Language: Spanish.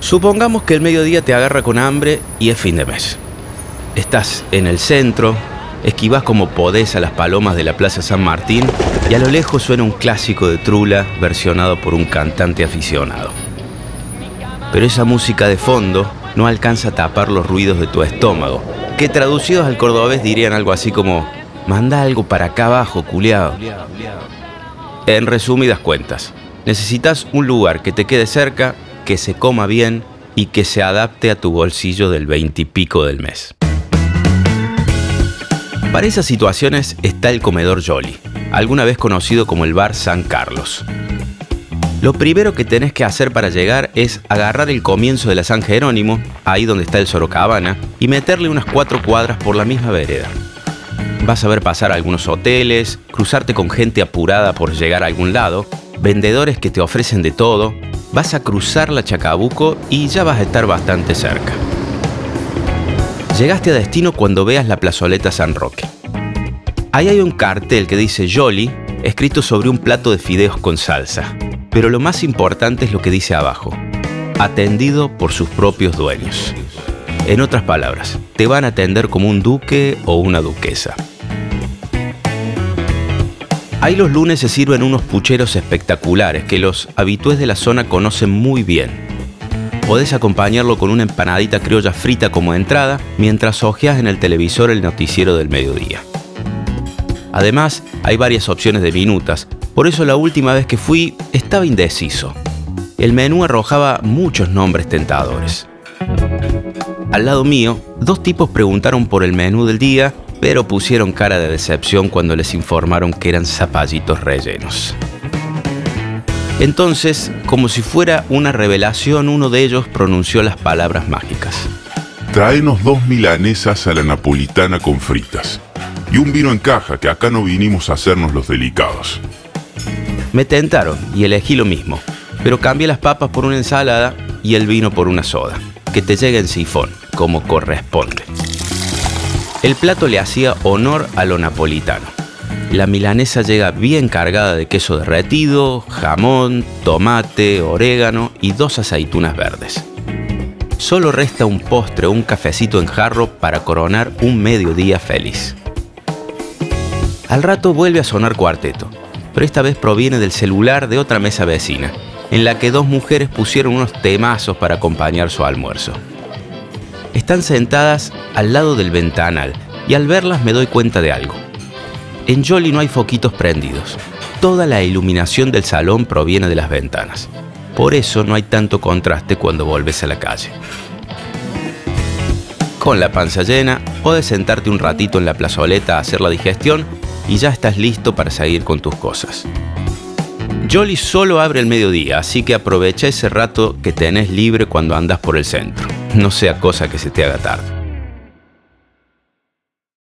Supongamos que el mediodía te agarra con hambre y es fin de mes. Estás en el centro, esquivas como podés a las palomas de la Plaza San Martín y a lo lejos suena un clásico de Trula versionado por un cantante aficionado. Pero esa música de fondo no alcanza a tapar los ruidos de tu estómago, que traducidos al cordobés dirían algo así como, manda algo para acá abajo, culiao. En resumidas cuentas, necesitas un lugar que te quede cerca, que se coma bien y que se adapte a tu bolsillo del veintipico del mes. Para esas situaciones está el comedor Jolly, alguna vez conocido como el bar San Carlos. Lo primero que tenés que hacer para llegar es agarrar el comienzo de la San Jerónimo, ahí donde está el Sorocabana, y meterle unas cuatro cuadras por la misma vereda. Vas a ver pasar algunos hoteles, cruzarte con gente apurada por llegar a algún lado, vendedores que te ofrecen de todo, vas a cruzar la Chacabuco y ya vas a estar bastante cerca. Llegaste a destino cuando veas la plazoleta San Roque. Ahí hay un cartel que dice Jolly, escrito sobre un plato de fideos con salsa. Pero lo más importante es lo que dice abajo. Atendido por sus propios dueños. En otras palabras, te van a atender como un duque o una duquesa. Ahí los lunes se sirven unos pucheros espectaculares que los habitués de la zona conocen muy bien Podés acompañarlo con una empanadita criolla frita como entrada mientras hojeas en el televisor el noticiero del mediodía. Además, hay varias opciones de minutas, por eso la última vez que fui estaba indeciso. El menú arrojaba muchos nombres tentadores. Al lado mío, dos tipos preguntaron por el menú del día, pero pusieron cara de decepción cuando les informaron que eran zapallitos rellenos. Entonces, como si fuera una revelación, uno de ellos pronunció las palabras mágicas. Tráenos dos milanesas a la napolitana con fritas. Y un vino en caja, que acá no vinimos a hacernos los delicados. Me tentaron y elegí lo mismo, pero cambié las papas por una ensalada y el vino por una soda, que te llegue en sifón, como corresponde. El plato le hacía honor a lo napolitano. La milanesa llega bien cargada de queso derretido, jamón, tomate, orégano y dos aceitunas verdes. Solo resta un postre o un cafecito en jarro para coronar un mediodía feliz. Al rato vuelve a sonar cuarteto, pero esta vez proviene del celular de otra mesa vecina, en la que dos mujeres pusieron unos temazos para acompañar su almuerzo. Están sentadas al lado del ventanal y al verlas me doy cuenta de algo. En Jolly no hay foquitos prendidos. Toda la iluminación del salón proviene de las ventanas. Por eso no hay tanto contraste cuando volves a la calle. Con la panza llena, puedes sentarte un ratito en la plazoleta a hacer la digestión y ya estás listo para seguir con tus cosas. Jolly solo abre el mediodía, así que aprovecha ese rato que tenés libre cuando andas por el centro. No sea cosa que se te haga tarde.